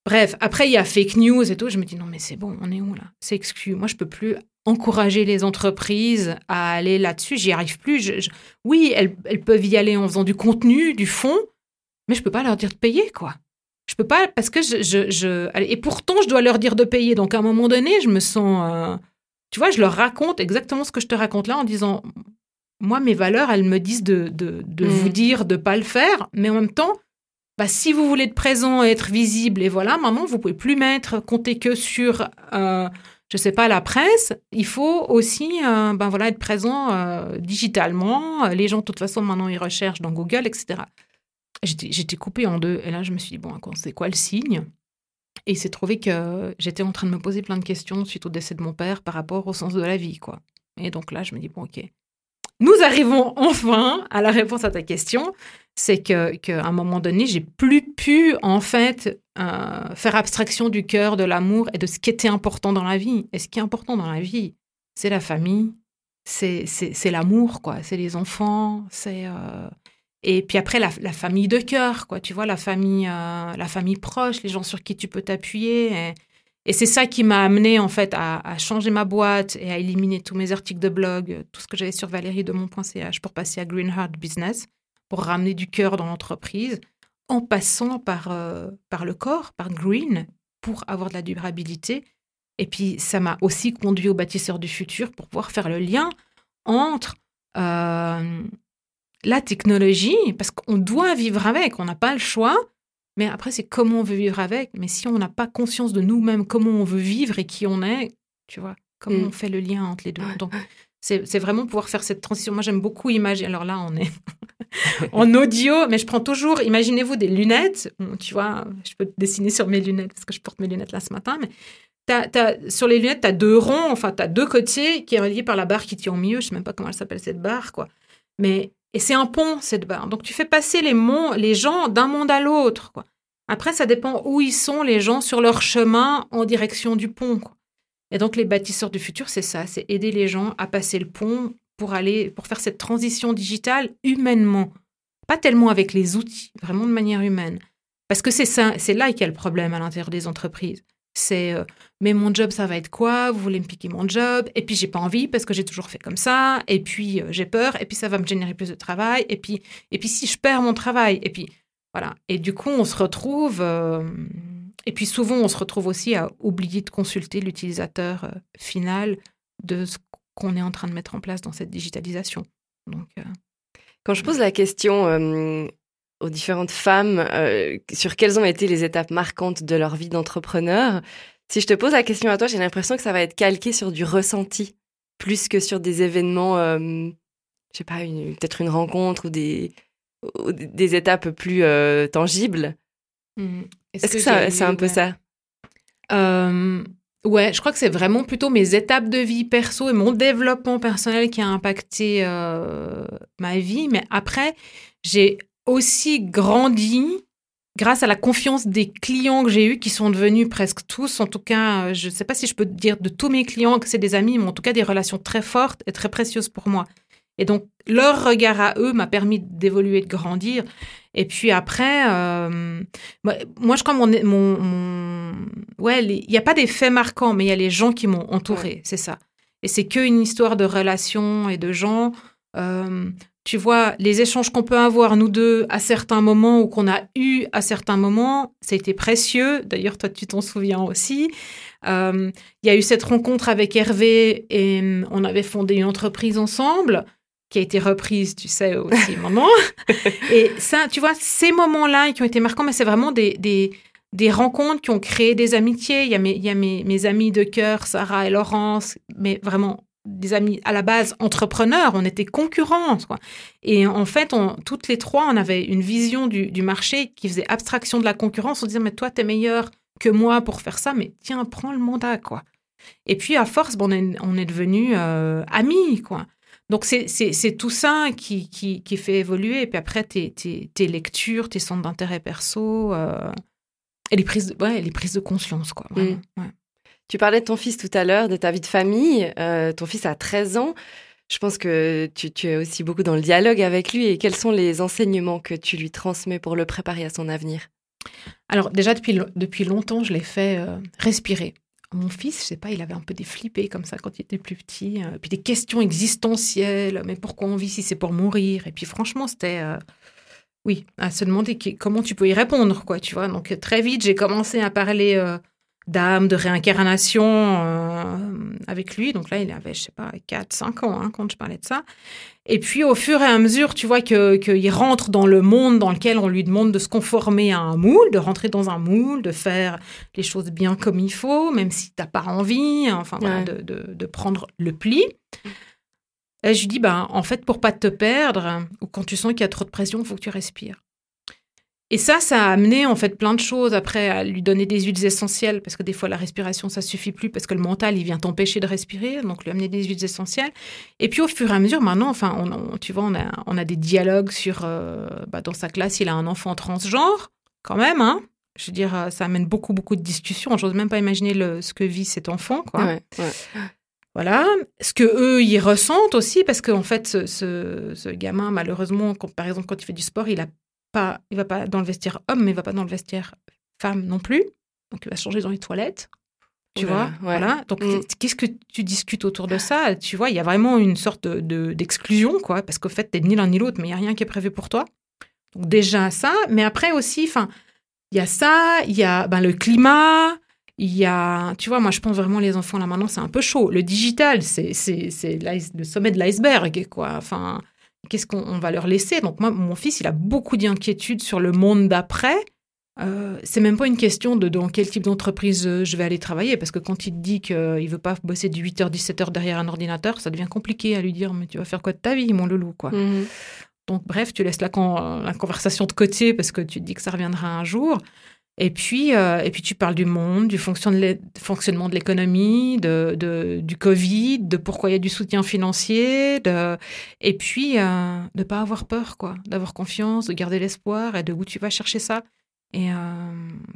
Bref, après, il y a fake news et tout. Je me dis, non, mais c'est bon, on est où là? C'est exclu. Moi, je peux plus encourager les entreprises à aller là-dessus. J'y arrive plus. Je- je- Oui, elles, elles peuvent y aller en faisant du contenu, du fond, mais je peux pas leur dire de payer, quoi. Je peux pas, parce que je. Et pourtant, je dois leur dire de payer. Donc, à un moment donné, je me sens. euh, Tu vois, je leur raconte exactement ce que je te raconte là en disant Moi, mes valeurs, elles me disent de, de, de
Mhm.
vous dire de pas le faire, mais en même temps, bah, si vous voulez être présent être visible, et voilà, maintenant, vous pouvez plus mettre, compter que sur, euh, je sais pas, la presse. Il faut aussi, euh, ben voilà, être présent euh, digitalement. Les gens, de toute façon, maintenant, ils recherchent dans Google, etc. j'étais j'étais coupée en deux. Et là, je me suis dit, bon, c'est quoi le signe? Et il s'est trouvé que j'étais en train de me poser plein de questions suite au décès de mon père par rapport au sens de la vie, quoi. Et donc là, je me dis, bon, ok. Nous arrivons enfin à la réponse à ta question. C'est que qu'à un moment donné, j'ai plus pu, en fait, euh, faire abstraction du cœur, de l'amour et de ce qui était important dans la vie. Et ce qui est important dans la vie, c'est la famille, c'est l'amour, quoi. C'est les enfants, c'est... euh, Et puis après, la, famille de cœur, quoi. Tu vois, la famille, euh, la famille proche, les gens sur qui tu peux t'appuyer. Et, et c'est ça qui m'a amené, en fait, à, à changer ma boîte et à éliminer tous mes articles de blog, tout ce que j'avais sur valeriedemont.ch pour passer à Green Heart Business, pour ramener du cœur dans l'entreprise, en passant par, euh, par le corps, par Green, pour avoir de la durabilité. Et puis, ça m'a aussi conduit au bâtisseur du futur pour pouvoir faire le lien entre euh, la technologie, parce qu'on doit vivre avec, on n'a pas le choix, mais après, c'est comment on veut vivre avec. Mais si on n'a pas conscience de nous-mêmes, comment on veut vivre et qui on est, tu vois, comment
Mm.
on fait le lien entre les deux? Donc, c'est vraiment pouvoir faire cette transition. Moi, j'aime beaucoup imaginer. Alors là, on est en audio, mais je prends toujours, imaginez-vous des lunettes. Bon, Tu vois, je peux dessiner sur mes lunettes parce que je porte mes lunettes là ce matin, mais t'as- t'as- sur les lunettes, tu as deux ronds, enfin, tu as deux côtés qui est relié par la barre qui tient au milieu. Je sais même pas comment elle s'appelle cette barre, quoi. Mais, et c'est un pont, cette barre. Donc, tu fais passer les, monts, les gens d'un monde à l'autre, quoi. Après, ça dépend où ils sont, les gens, sur leur chemin en direction du pont, quoi. Et donc, les bâtisseurs du futur, c'est ça, c'est aider les gens à passer le pont pour aller, pour faire cette transition digitale humainement. Pas tellement avec les outils, vraiment de manière humaine. Parce que c'est ça, c'est là qu'il y a le problème à l'intérieur des entreprises. C'est, euh, mais mon job, ça va être quoi? Vous voulez me piquer mon job? Et puis, j'ai pas envie parce que j'ai toujours fait comme ça. Et puis, euh, j'ai peur. Et puis, ça va me générer plus de travail. Et puis, et puis si je perds mon travail. Et puis, voilà. Et du coup, on se retrouve. euh, et puis, souvent, on se retrouve aussi à oublier de consulter l'utilisateur euh, final de ce qu'on est en train de mettre en place dans cette digitalisation. Donc, euh,
Quand je pose la question euh, aux différentes femmes euh, sur quelles ont été les étapes marquantes de leur vie d'entrepreneur, si je te pose la question à toi, j'ai l'impression que ça va être calqué sur du ressenti plus que sur des événements, je sais pas, peut-être une rencontre ou des, ou des- étapes plus tangibles. Est-ce que, c'est un peu ça?
Euh, ouais, je crois que c'est vraiment plutôt mes étapes de vie perso et mon développement personnel qui a impacté euh, ma vie. Mais après, j'ai aussi grandi grâce à la confiance des clients que j'ai eus, qui sont devenus presque tous, en tout cas, euh, je ne sais pas si je peux dire de tous mes clients que c'est des amis, mais en tout cas des relations très fortes et très précieuses pour moi. Et donc, leur regard à eux m'a permis d'évoluer, de grandir. Et puis après, euh, moi, moi, je crois mon, mon, mon ouais, il n'y a pas des faits marquants, mais il y a les gens qui m'ont entouré, c'est ça. Et c'est qu'une histoire de relations et de gens. Euh, tu vois, les échanges qu'on peut avoir, nous deux, à certains moments ou qu'on a eu à certains moments, ça a été précieux. D'ailleurs, toi, tu t'en souviens aussi. Euh, Il y a eu cette rencontre avec Hervé et hum, on avait fondé une entreprise ensemble qui a été reprise, tu sais, aussi maintenant. Et ça, tu vois, ces moments-là qui ont été marquants, mais c'est vraiment des, des, des rencontres qui ont créé des amitiés. Il y a mes, il y a mes, mes amis de cœur, Sarah et Laurence, mais vraiment des amis à la base entrepreneurs, on était concurrents. Quoi. Et en fait, on, toutes les trois, on avait une vision du, du marché qui faisait abstraction de la concurrence. On disait, mais toi, t'es meilleur que moi pour faire ça, mais tiens, prends le mandat, quoi. Et puis, à force, bon, on est, on est devenus euh, amis, quoi. Donc, c'est- tout ça qui, qui, qui fait évoluer. Et puis après, tes, tes, tes lectures, tes centres d'intérêt perso euh, et les prises, de, ouais, les prises de conscience, quoi. vraiment, ouais.
Tu parlais de ton fils tout à l'heure, de ta vie de famille. Euh, ton fils a 13 ans. Je pense que tu, tu es aussi beaucoup dans le dialogue avec lui. Et quels sont les enseignements que tu lui transmets pour le préparer à son avenir?
Alors déjà depuis, depuis longtemps, je l'ai fait euh, respirer. Mon fils, je sais pas, il avait un peu des flippés comme ça quand il était plus petit, euh, puis des questions existentielles, mais pourquoi on vit si c'est pour mourir? Et puis franchement, c'était euh, oui, à se demander comment tu peux y répondre, quoi, tu vois? Donc euh, très vite, j'ai commencé à parler d'âme, de réincarnation euh, avec lui. Donc là, il avait, je sais pas, 4, 5 ans hein, quand je parlais de ça. Et puis, au fur et à mesure, tu vois que qu'il rentre dans le monde dans lequel on lui demande de se conformer à un moule, de rentrer dans un moule, de faire les choses bien comme il faut, même si t'as pas envie, enfin voilà,
Ouais.
de, de, de prendre le pli. Et je lui dis, ben, en fait, pour pas te perdre, ou quand tu sens qu'il y a trop de pression, il faut que tu respires. Et ça, ça a amené en fait plein de choses après à lui donner des huiles essentielles parce que des fois la respiration ça suffit plus parce que le mental il vient t'empêcher de respirer donc lui amener des huiles essentielles et puis au fur et à mesure maintenant enfin on, on- tu vois on a on a des dialogues sur euh, bah, dans sa classe il a un enfant transgenre quand même hein je veux dire ça amène beaucoup beaucoup de discussions j'ose même pas imaginer le, ce que vit cet enfant quoi
Ouais, ouais.
voilà. Ce que eux, ils ressentent aussi, parce qu'en fait, ce, ce- ce gamin, malheureusement, quand- par exemple, quand il fait du sport, il a pas, il va pas dans le vestiaire homme, mais il va pas dans le vestiaire femme non plus. Donc, il va changer dans les toilettes. Tu vois,
ouais.
voilà. Donc,
Mm.
qu'est-ce que tu discutes autour de ça? Tu vois, il y a vraiment une sorte de- de- d'exclusion, quoi, parce qu'au fait, t'es ni l'un ni l'autre, mais il y a rien qui est prévu pour toi. Donc, déjà ça, mais après aussi, enfin, il y a ça, il y a ben, le climat, il y a, tu vois, moi je pense vraiment les enfants là maintenant c'est un peu chaud. Le digital, c'est c'est c'est l'ice- le sommet de l'iceberg quoi. Enfin, qu'est-ce qu'on on va leur laisser? Donc moi, mon fils, il a beaucoup d'inquiétudes sur le monde d'après. Euh, c'est même pas une question de dans quel type d'entreprise euh, je vais aller travailler parce que quand il te dit qu'il veut pas bosser de 8h 17h derrière un ordinateur, ça devient compliqué à lui dire mais tu vas faire quoi de ta vie mon loulou quoi?
Mhm.
Donc, bref, tu laisses la, con- la conversation de côté parce que tu te dis que ça reviendra un jour. Et puis, euh, et puis tu parles du monde, du fonctionnement de l'économie, de, du Covid, de pourquoi il y a du soutien financier, et puis euh, de pas avoir peur, quoi, d'avoir confiance, de garder l'espoir et de où tu vas chercher ça. Et euh,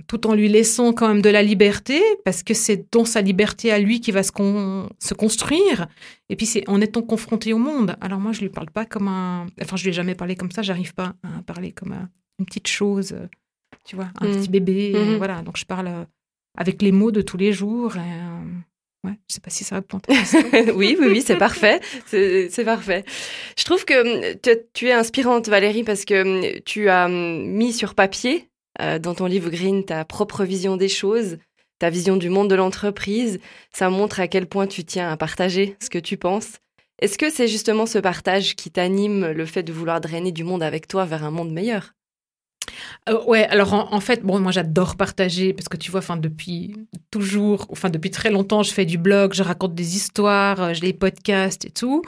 tout en lui laissant quand même de la liberté, parce que c'est dans sa liberté à lui qui va se, con- se construire. Et puis c'est en étant confronté au monde. Alors moi, je lui parle pas comme un. Enfin, je lui ai jamais parlé comme ça. J'arrive pas à parler comme un- une petite chose, tu vois, un
Mhm.
petit bébé.
Mhm.
voilà. Donc je parle euh, avec les mots de tous les jours. Et, euh, ouais, je sais pas si ça répond.
oui, oui, oui, c'est parfait. C'est parfait. Je trouve que hum, tu, es inspirante, Valérie, parce que tu as mis sur papier, euh, dans ton livre Green, ta propre vision des choses, ta vision du monde de l'entreprise. Ça montre à quel point tu tiens à partager ce que tu penses. Est-ce que c'est justement ce partage qui t'anime, le fait de vouloir drainer du monde avec toi vers un monde meilleur?
Euh, ouais, alors en, fait, bon, moi j'adore partager parce que tu vois, enfin depuis toujours, enfin depuis très longtemps, je fais du blog, je raconte des histoires, euh, j'ai des podcasts et tout.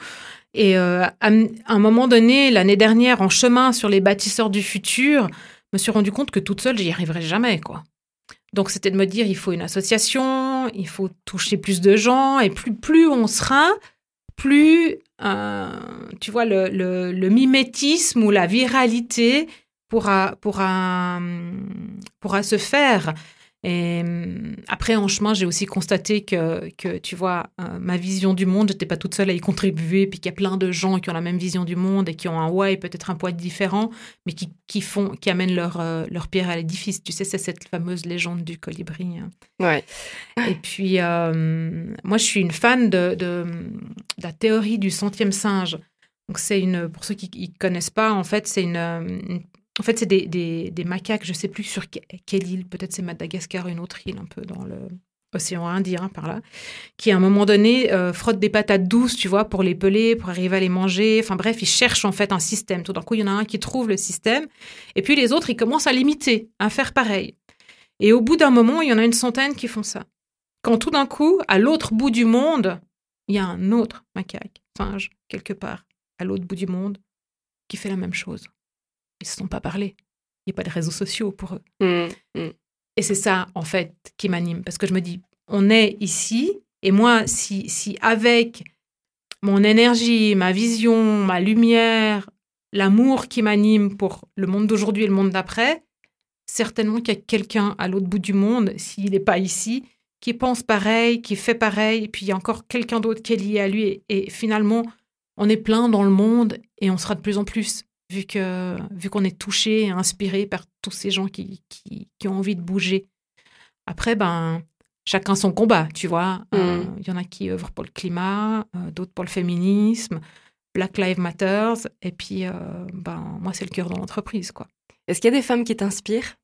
Et euh, à, un moment donné, l'année dernière, en chemin sur les bâtisseurs du futur, je me suis rendu compte que toute seule, j'y arriverais jamais, quoi. Donc c'était de me dire, il faut une association, il faut toucher plus de gens, et plus plus on sera, plus euh, tu vois le, le mimétisme ou la viralité pourra, pourra, hum, pourra se faire. Et hum, après, en chemin, j'ai aussi constaté que, que tu vois, euh, ma vision du monde, j'étais pas toute seule à y contribuer, puis qu'il y a plein de gens qui ont la même vision du monde et qui ont un why, peut-être un poids différent, mais qui, qui font, qui amènent leur, euh, leur pierre à l'édifice. Tu sais, c'est cette fameuse légende du colibri. hein.
Ouais.
Et puis, euh, moi, je suis une fan de, de, de la théorie du centième singe. Donc, c'est une, pour ceux qui ne connaissent pas, en fait, c'est une, une- en fait, c'est des, macaques, je sais plus sur que- quelle île, peut-être c'est Madagascar, une autre île un peu dans le océan Indien par là, qui à un moment donné euh, frottent des patates douces, tu vois, pour les peler, pour arriver à les manger. Enfin bref, ils cherchent en fait un système. Tout d'un coup, il y en a un qui trouve le système, et puis les autres, ils commencent à l'imiter, à faire pareil. Et au bout d'un moment, il y en a une centaine qui font ça. Quand tout d'un coup, à l'autre bout du monde, il y a un autre macaque, singe, quelque part, à l'autre bout du monde, qui fait la même chose. Ils ne se sont pas parlé. Il n'y a pas de réseaux sociaux pour eux.
Hum, hum.
Et c'est ça, en fait, qui m'anime. Parce que je me dis, on est ici, et moi, si, si avec mon énergie, ma vision, ma lumière, l'amour qui m'anime pour le monde d'aujourd'hui et le monde d'après, certainement qu'il y a quelqu'un à l'autre bout du monde, s'il n'est pas ici, qui pense pareil, qui fait pareil, et puis il y a encore quelqu'un d'autre qui est lié à lui. Et, et finalement, on est plein dans le monde et on sera de plus en plus, vu que vu qu'on est touché et inspiré par tous ces gens qui, qui, qui ont envie de bouger. Après, ben, chacun son combat, tu vois. Euh,
Mm.
Il y en a qui œuvrent pour le climat, euh, d'autres pour le féminisme, Black Lives Matter, et puis, euh, ben, moi, c'est le cœur de l'entreprise, quoi.
Est-ce qu'il y a des femmes qui t'inspirent?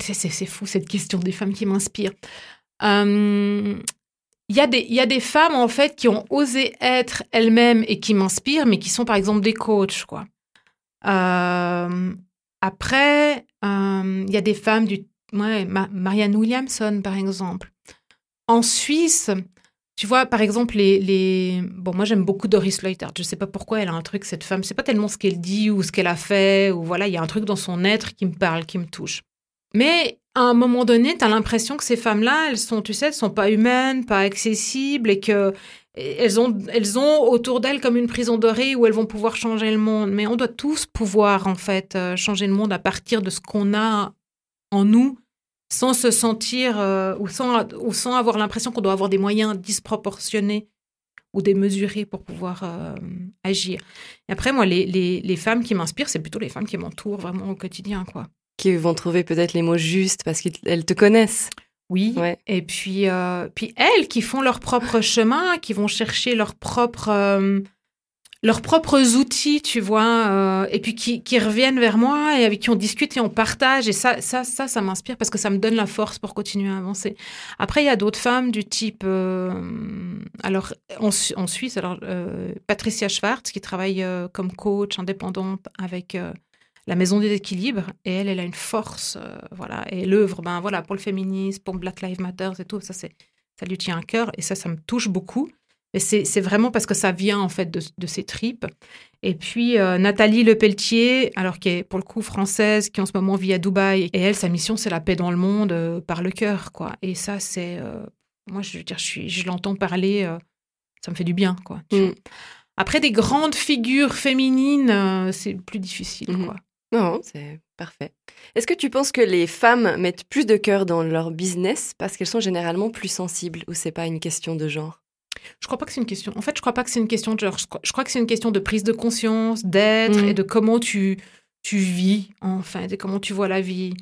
C'est- c'est c'est fou cette question des femmes qui m'inspirent. Euh, Il y, a des- il y a des femmes en fait qui ont osé être elles-mêmes et qui m'inspirent, mais qui sont par exemple des coachs. Quoi. Euh, après, euh, il y a des femmes du. Ouais, Ma- Marianne Williamson par exemple. En Suisse, tu vois, par exemple, les, les... Bon, moi, j'aime beaucoup Doris Leutert. Je sais pas pourquoi elle a un truc, cette femme. C'est pas tellement ce qu'elle dit ou ce qu'elle a fait, ou voilà, il y a un truc dans son être qui me parle, qui me touche. Mais à un moment donné, tu as l'impression que ces femmes-là, elles sont, tu sais, elles sont pas humaines, pas accessibles et que elles ont, elles ont autour d'elles comme une prison dorée où elles vont pouvoir changer le monde. Mais on doit tous pouvoir, en fait, euh, changer le monde à partir de ce qu'on a en nous sans se sentir euh, ou, sans, ou sans avoir l'impression qu'on doit avoir des moyens disproportionnés ou démesurés pour pouvoir euh, agir. Et après, moi, les, les, les femmes qui m'inspirent, c'est plutôt les femmes qui m'entourent vraiment au quotidien, quoi.
Qui vont trouver peut-être les mots justes parce qu'elles te connaissent.
Oui.
Ouais.
Et puis, euh, puis elles qui font leur propre chemin, qui vont chercher leur propre, euh, leurs propres outils, tu vois, euh, et puis qui, qui reviennent vers moi et avec qui on discute et on partage. Et ça, ça, ça, ça m'inspire parce que ça me donne la force pour continuer à avancer. Après, il y a d'autres femmes du type, alors en, en Suisse, alors Patricia Schwartz qui travaille comme coach indépendante avec la Maison des équilibres et elle, elle a une force, euh, voilà, et elle œuvre, ben voilà, pour le féminisme, pour Black Lives Matter et tout. Ça, c'est, ça lui tient à cœur et ça, ça me touche beaucoup. Et c'est c'est vraiment parce que ça vient en fait de, de ses tripes. Et puis euh, Nathalie Lepelletier, alors qui est pour le coup française, qui en ce moment vit à Dubaï. Et elle, sa mission, c'est la paix dans le monde euh, par le cœur, quoi. Et ça, c'est, euh, moi, je veux dire, je, suis, je l'entends parler, euh, ça me fait du bien, quoi.
Mm.
Après des grandes figures féminines, euh, c'est plus difficile,
Mhm.
quoi.
Non, c'est parfait. Est-ce que tu penses que les femmes mettent plus de cœur dans leur business parce qu'elles sont généralement plus sensibles ou c'est pas une question de genre?
Je crois pas que c'est une question. En fait, je crois pas que c'est une question de genre. Je crois, je crois que c'est une question de prise de conscience, d'être et de comment tu tu vis en fait et comment tu vois la vie.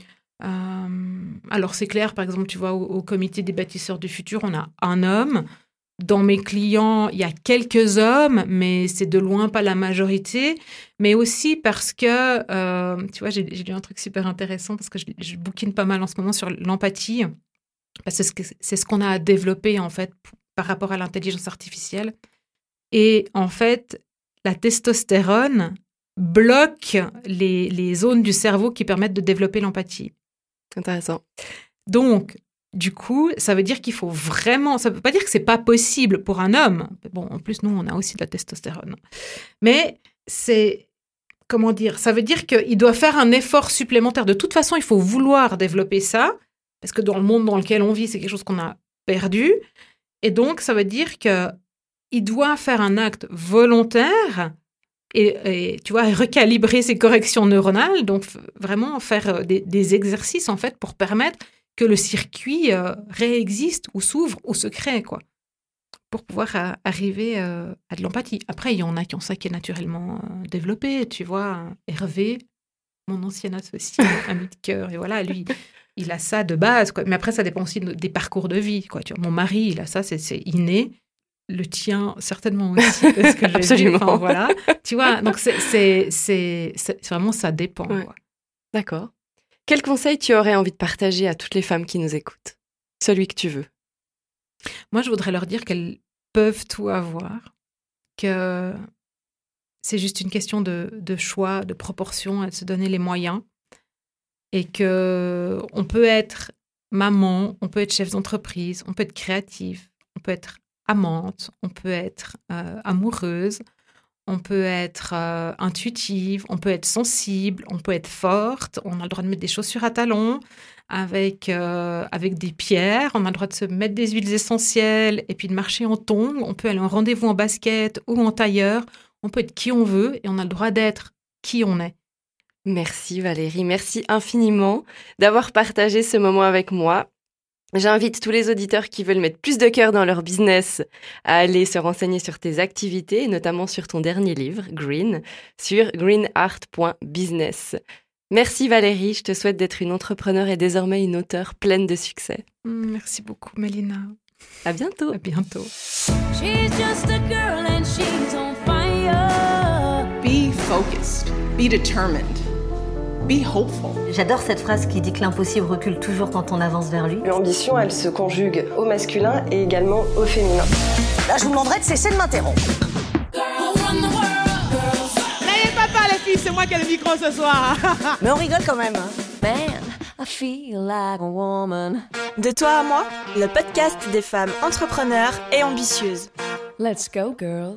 Euh, alors c'est clair, par exemple, tu vois au, au comité des bâtisseurs du futur, on a un homme. Dans mes clients, il y a quelques hommes, mais c'est de loin pas la majorité. Mais aussi parce que, euh, tu vois, j'ai lu un truc super intéressant parce que je, je bouquine pas mal en ce moment sur l'empathie. Parce que c'est ce qu'on a à développer, en fait, par rapport à l'intelligence artificielle. Et en fait, la testostérone bloque les, les zones du cerveau qui permettent de développer l'empathie.
Intéressant.
Donc, du coup, ça veut dire qu'il faut vraiment. Ça veut pas dire que c'est pas possible pour un homme. Bon, en plus, nous, on a aussi de la testostérone. Mais c'est. Comment dire Ça veut dire qu'il doit faire un effort supplémentaire. De toute façon, il faut vouloir développer ça. Parce que dans le monde dans lequel on vit, c'est quelque chose qu'on a perdu. Et donc, ça veut dire que il doit faire un acte volontaire et, tu vois recalibrer ses corrections neuronales. Donc, vraiment faire euh, des exercices en fait pour permettre que le circuit euh, réexiste ou s'ouvre ou se crée, quoi, pour pouvoir euh, arriver euh, à de l'empathie. Après, il y en a qui ont ça qui est naturellement euh, développé, tu vois. Hervé, mon ancien associé, ami de cœur, et voilà, lui, il a ça de base, quoi. Mais après, ça dépend aussi de- des parcours de vie, quoi. Tu vois, mon mari, il a ça, c'est inné. Le tien, certainement aussi, parce que vu.
Absolument.
Enfin, voilà. Tu vois, donc c'est- vraiment, ça dépend,
Ouais. D'accord. Quel conseil tu aurais envie de partager à toutes les femmes qui nous écoutent? Celui que tu veux.
Moi, je voudrais leur dire qu'elles peuvent tout avoir, que c'est juste une question de, choix, de proportion, de se donner les moyens, et que on peut être maman, on peut être chef d'entreprise, on peut être créatif, on peut être amante, on peut être euh, amoureuse, on peut être euh, intuitive, on peut être sensible, on peut être forte, on a le droit de mettre des chaussures à talons avec, euh, avec des pierres, on a le droit de se mettre des huiles essentielles et puis de marcher en tongs, on peut aller en rendez-vous en basket ou en tailleur, on peut être qui on veut et on a le droit d'être qui on est.
Merci Valérie, merci infiniment d'avoir partagé ce moment avec moi. J'invite tous les auditeurs qui veulent mettre plus de cœur dans leur business à aller se renseigner sur tes activités, et notamment sur ton dernier livre, Green, sur greenart.business. Merci Valérie, je te souhaite d'être une entrepreneur et désormais une auteure pleine de succès.
Merci beaucoup, Mélina.
À bientôt.
À bientôt.
She's just a girl and she's on fire.
Be focused. Be determined. Be hopeful.
J'adore cette phrase qui dit que l'impossible recule toujours quand on avance vers lui.
L'ambition, elle se conjugue au masculin et également au féminin.
Là, je vous demanderai de cesser de m'interrompre.
N'ayez pas peur les filles, c'est moi qui ai le micro ce soir.
Mais on rigole quand même. hein.
Man, I feel like a woman.
De toi à moi, le podcast des femmes entrepreneurs et ambitieuses.
Let's go, girl.